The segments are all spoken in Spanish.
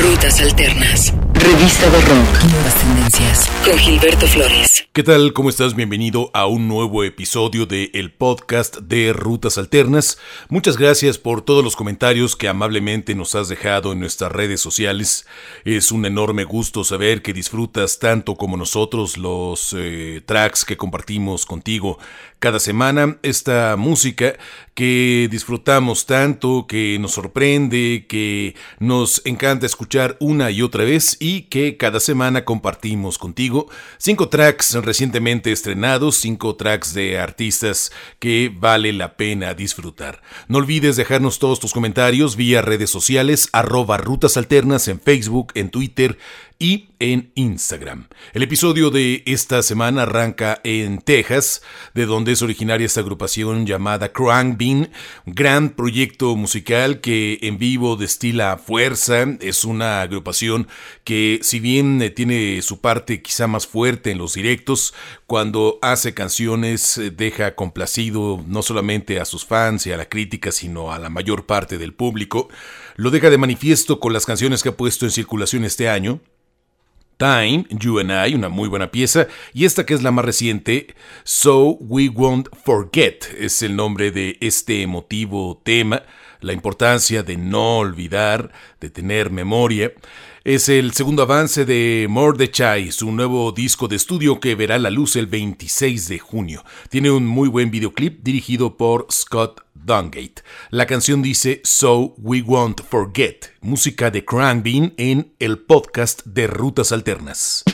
Rutas Alternas. Revista de Rock. Nuevas tendencias. Con Gilberto Flores. ¿Qué tal? ¿Cómo estás? Bienvenido a un nuevo episodio de el podcast de Rutas Alternas. Muchas gracias por todos los comentarios que amablemente nos has dejado en nuestras redes sociales. Es un enorme gusto saber que disfrutas tanto como nosotros los eh, tracks que compartimos contigo cada semana. Esta música que disfrutamos tanto, que nos sorprende, que nos encanta escuchar una y otra vez y que cada semana compartimos contigo. Cinco tracks recientemente estrenados, cinco tracks de artistas que vale la pena disfrutar. No olvides dejarnos todos tus comentarios vía redes sociales, arroba rutas alternas en Facebook, en Twitter, y en Instagram. El episodio de esta semana arranca en Texas, de donde es originaria esta agrupación llamada Crank Bean, un gran proyecto musical que en vivo destila fuerza, es una agrupación que si bien eh, tiene su parte quizá más fuerte en los directos, cuando hace canciones eh, deja complacido no solamente a sus fans y a la crítica, sino a la mayor parte del público, lo deja de manifiesto con las canciones que ha puesto en circulación este año, Time, You and I, una muy buena pieza, y esta que es la más reciente, So We Won't Forget, es el nombre de este emotivo tema, la importancia de no olvidar, de tener memoria. Es el segundo avance de Mordechai, su nuevo disco de estudio que verá la luz el 26 de junio. Tiene un muy buen videoclip dirigido por Scott Dungate. La canción dice So We Won't Forget, música de Crankbean en el podcast de Rutas Alternas.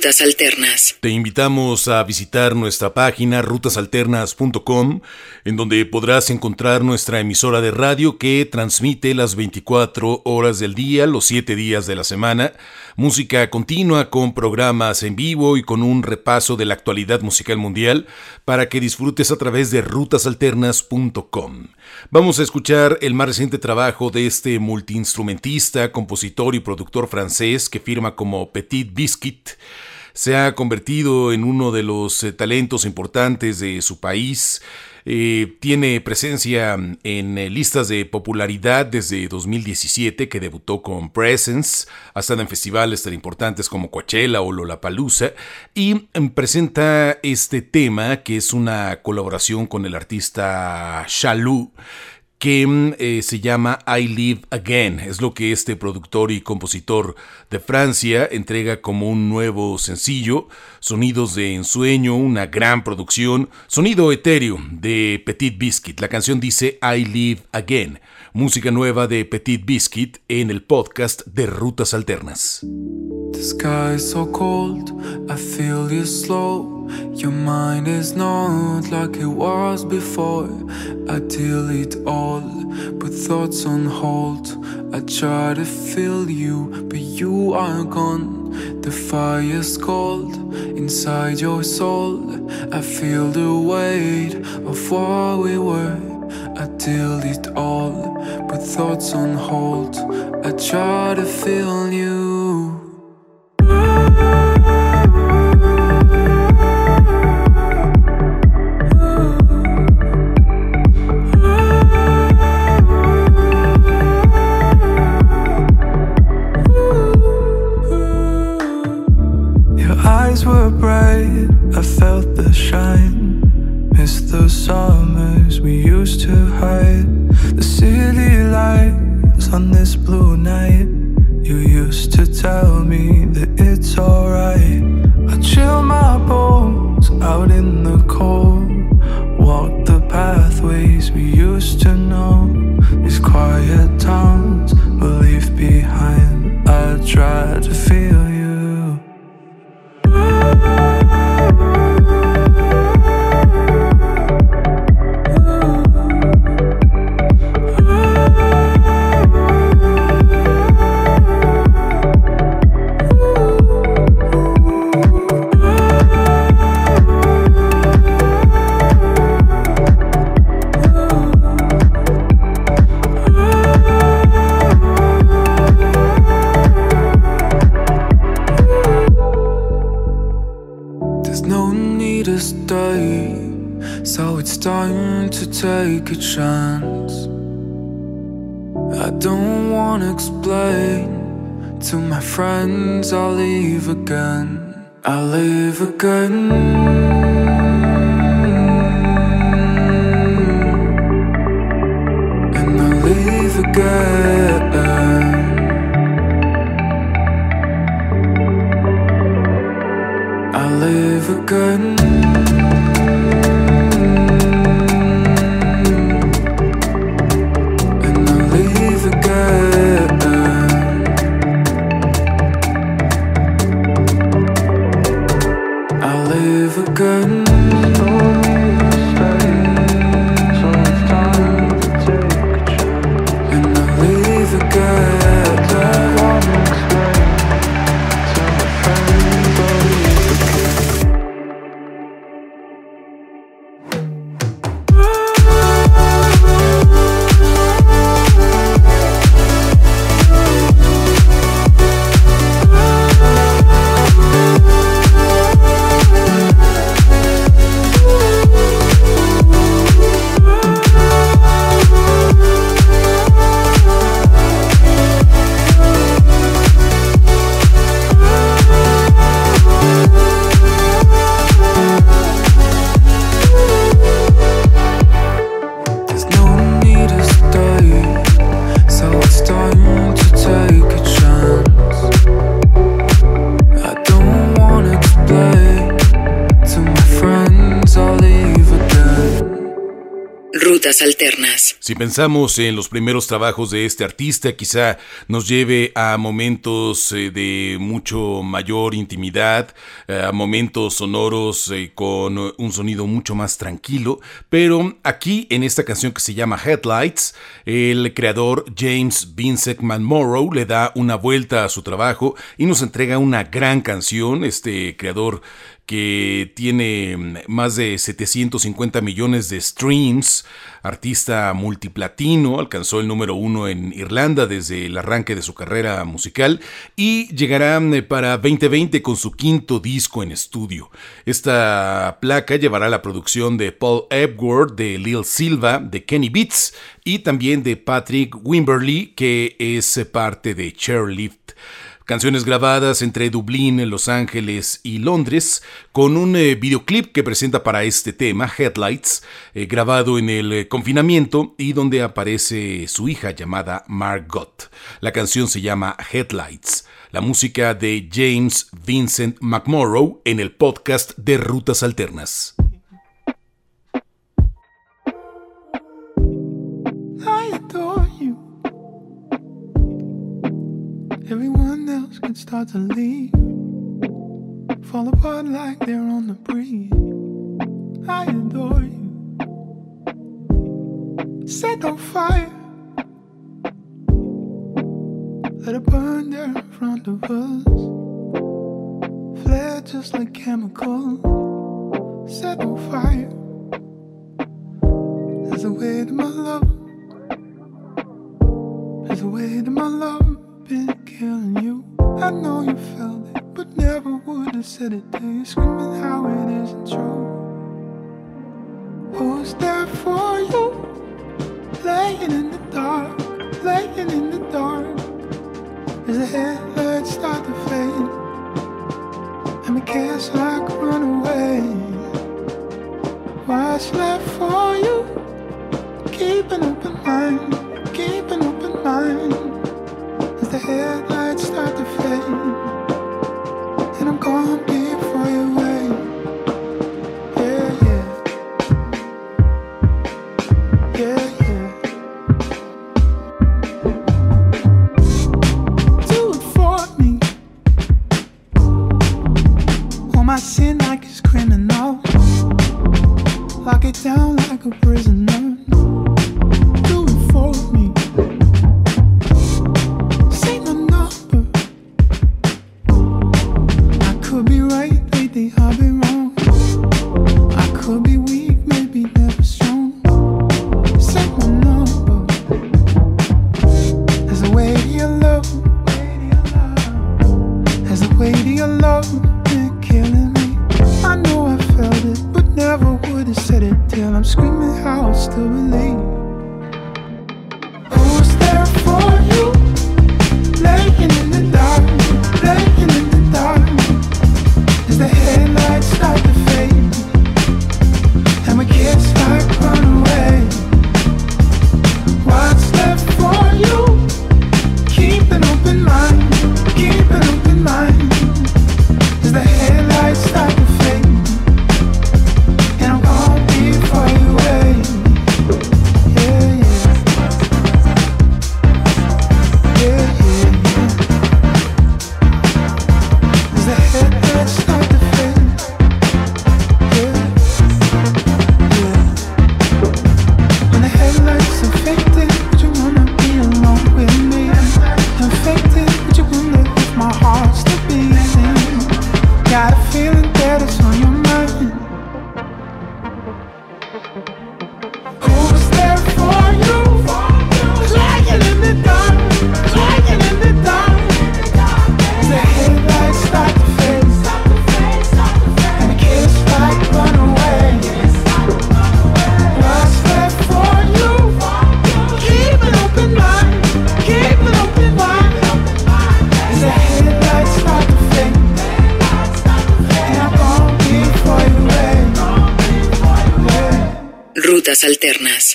Rutas Alternas. Te invitamos a visitar nuestra página rutasalternas.com, en donde podrás encontrar nuestra emisora de radio que transmite las 24 horas del día, los 7 días de la semana, música continua con programas en vivo y con un repaso de la actualidad musical mundial para que disfrutes a través de rutasalternas.com. Vamos a escuchar el más reciente trabajo de este multiinstrumentista, compositor y productor francés que firma como Petit Biscuit se ha convertido en uno de los eh, talentos importantes de su país. Eh, tiene presencia en eh, listas de popularidad desde 2017, que debutó con Presence, ha estado en festivales tan importantes como Coachella o Lollapalooza, y em, presenta este tema que es una colaboración con el artista Shalou que mm, eh, se llama I Live Again. Es lo que este productor y compositor de Francia entrega como un nuevo sencillo, sonidos de ensueño, una gran producción, sonido etéreo de Petit Biscuit. La canción dice I Live Again, música nueva de Petit Biscuit en el podcast de Rutas Alternas. The sky is so cold, I feel you slow. Your mind is not like it was before. I delete all, put thoughts on hold. I try to feel you, but you are gone. The fire's cold inside your soul. I feel the weight of what we were. I delete all, put thoughts on hold. I try to feel you. Live Si pensamos en los primeros trabajos de este artista, quizá nos lleve a momentos eh, de mucho mayor intimidad, eh, a momentos sonoros eh, con un sonido mucho más tranquilo, pero aquí en esta canción que se llama Headlights, el creador James Vincent McMorrow le da una vuelta a su trabajo y nos entrega una gran canción, este creador que tiene mm, más de 750 millones de streams, artista multiplatino, alcanzó el número uno en Irlanda desde el arranque de su carrera musical y llegará mm, para 2020 con su quinto disco en estudio. Esta placa llevará la producción de Paul Epworth, de Lil Silva, de Kenny Beats y también de Patrick Wimberly, que es parte de Chairlift canciones grabadas entre Dublín, Los Ángeles y Londres, con un eh, videoclip que presenta para este tema, Headlights, eh, grabado en el eh, confinamiento y donde aparece su hija llamada Margot. La canción se llama Headlights, la música de James Vincent McMorrow en el podcast de Rutas Alternas. Start to leave, fall apart like they're on the breeze. I adore you. Set on fire, let it burn there in front of us. Flare just like chemicals, set on fire. There's a way to my love. There's a way to my love been killing you. I know you felt it, but never would have said it to you. Screaming how it isn't true. Oh, Who's there for you? Laying in the dark, laying in the dark. As the headlights start to fade, and the kids like run away. What's left for you? Keep an open mind, keep an open mind. Headlights start to fade. And I'm gone. will be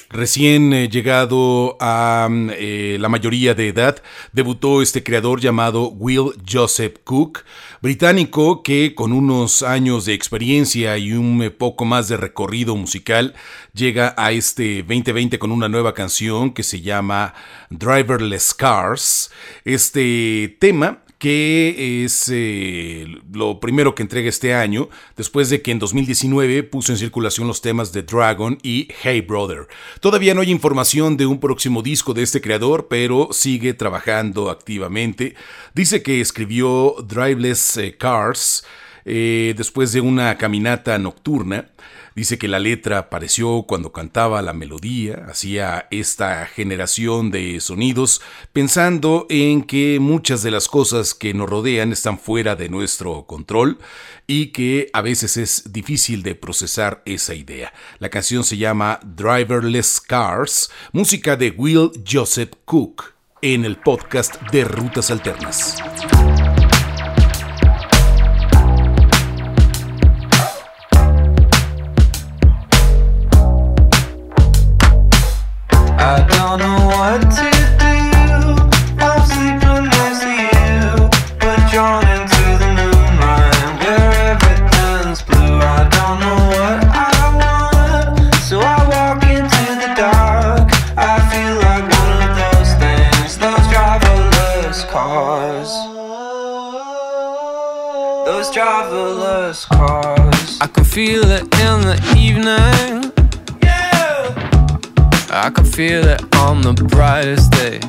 Recién eh, llegado a mm, eh, la mayoría de edad, debutó este creador llamado Will Joseph Cook, británico que con unos años de experiencia y un eh, poco más de recorrido musical llega a este 2020 con una nueva canción que se llama Driverless Cars. Este tema que es eh, lo primero que entrega este año, después de que en 2019 puso en circulación los temas de Dragon y Hey Brother. Todavía no hay información de un próximo disco de este creador, pero sigue trabajando activamente. Dice que escribió Driveless eh, Cars eh, después de una caminata nocturna. Dice que la letra apareció cuando cantaba la melodía, hacía esta generación de sonidos, pensando en que muchas de las cosas que nos rodean están fuera de nuestro control y que a veces es difícil de procesar esa idea. La canción se llama Driverless Cars, música de Will Joseph Cook, en el podcast de Rutas Alternas. I don't know what to do. I'm sleeping next to you But drawn into the moonlight Where everything's blue. I don't know what I wanna So I walk into the dark. I feel like one of those things Those driverless cars. Those driverless cars. I can feel it in the evening. I can feel it on the brightest day.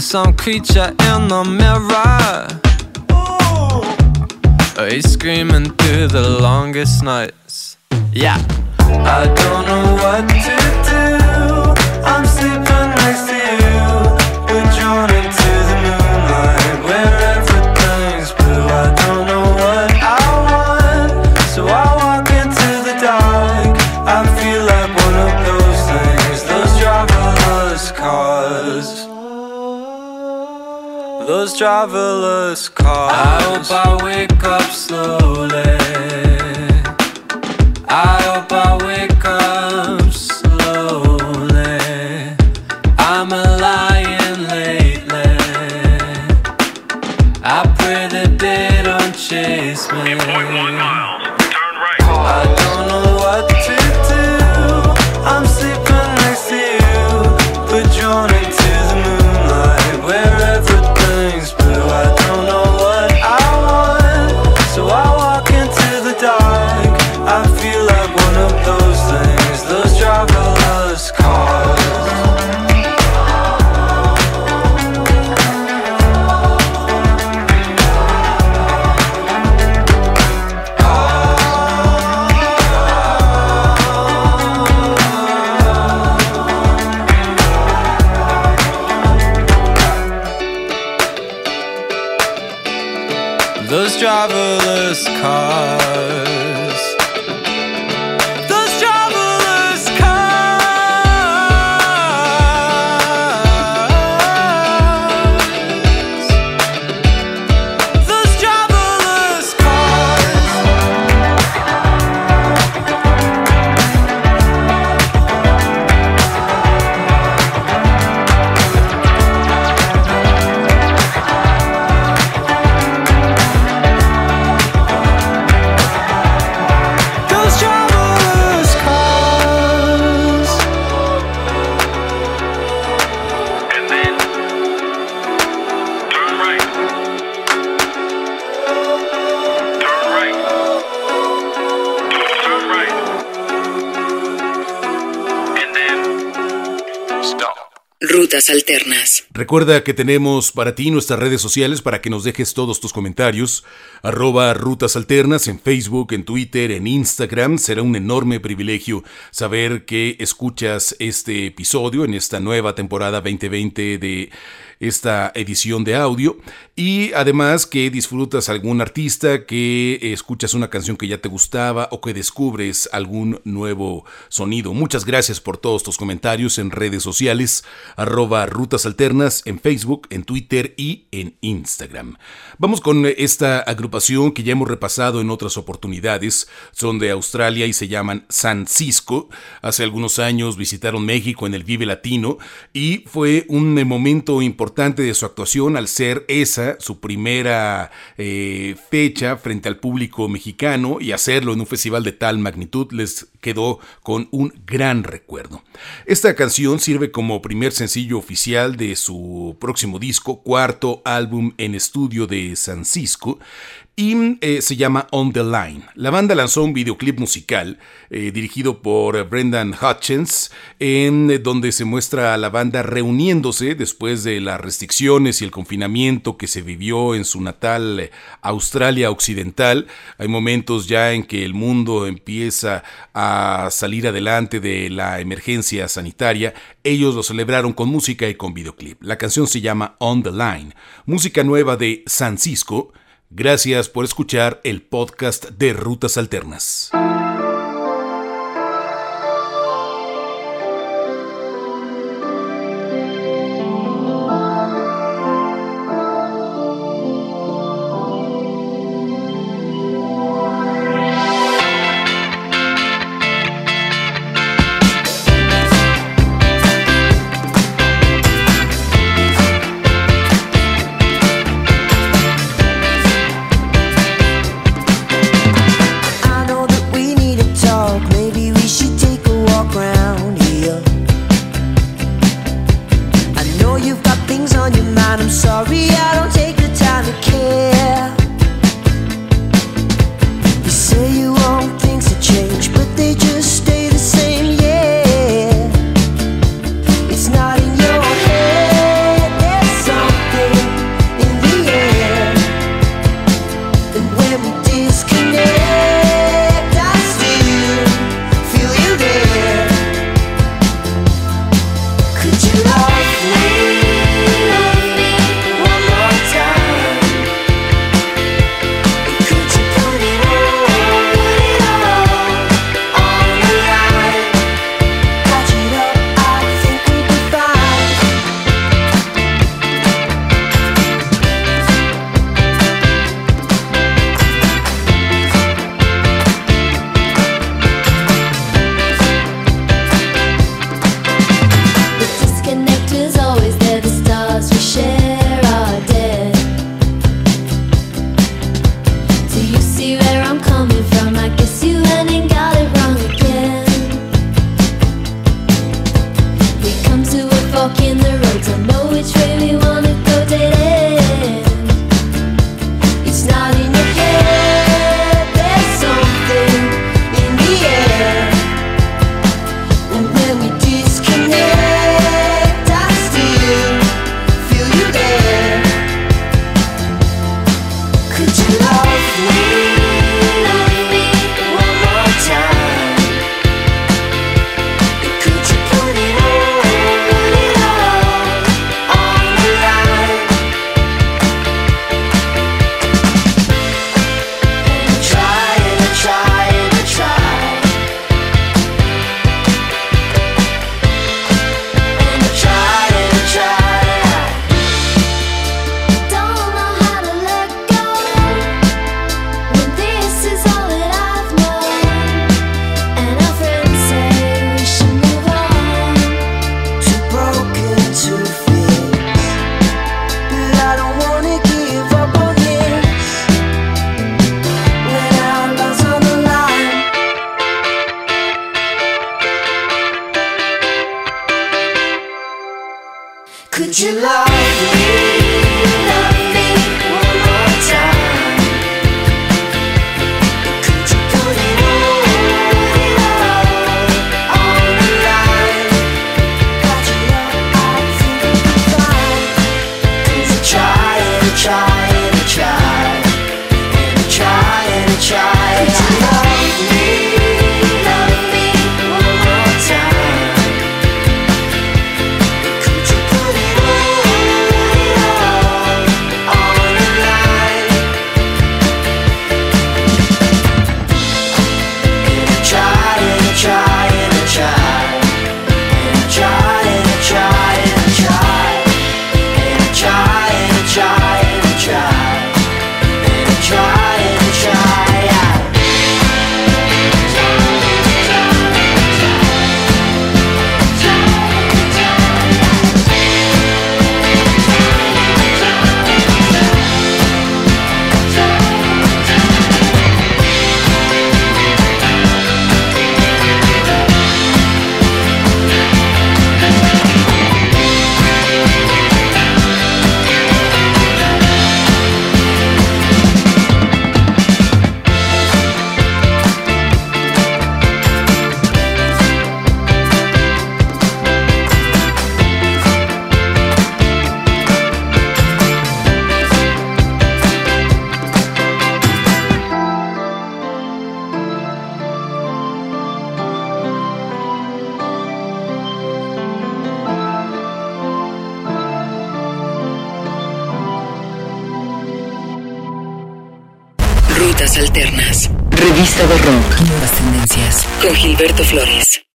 Some creature in the mirror. He's screaming through the longest nights. Yeah. I don't know what to Driverless cars. I hope I wake up slowly. I hope I driverless cars. Rutas Alternas. Recuerda que tenemos para ti nuestras redes sociales para que nos dejes todos tus comentarios. Arroba Rutas Alternas en Facebook, en Twitter, en Instagram. Será un enorme privilegio saber que escuchas este episodio en esta nueva temporada 2020 de esta edición de audio. Y además que disfrutas algún artista, que escuchas una canción que ya te gustaba o que descubres algún nuevo sonido. Muchas gracias por todos tus comentarios en redes sociales. Arroba Rutas Alternas En Facebook, en Twitter y en Instagram. Vamos con esta agrupación que ya hemos repasado en otras oportunidades. Son de Australia y se llaman San Cisco. Hace algunos años visitaron México en el Vive Latino y fue un momento importante de su actuación al ser esa su primera eh, fecha frente al público mexicano y hacerlo en un festival de tal magnitud les quedó con un gran recuerdo. Esta canción sirve como primer sencillo oficial de su próximo disco, cuarto álbum en estudio de San Cisco, y eh, se llama On the Line. La banda lanzó un videoclip musical eh, dirigido por Brendan Hutchins, en eh, donde se muestra a la banda reuniéndose después de las restricciones y el confinamiento que se vivió en su natal Australia Occidental. Hay momentos ya en que el mundo empieza a salir adelante de la emergencia sanitaria. Ellos lo celebraron con música y con videoclip. La canción se llama On the Line, música nueva de San Cisco Gracias por escuchar el podcast de Rutas Alternas.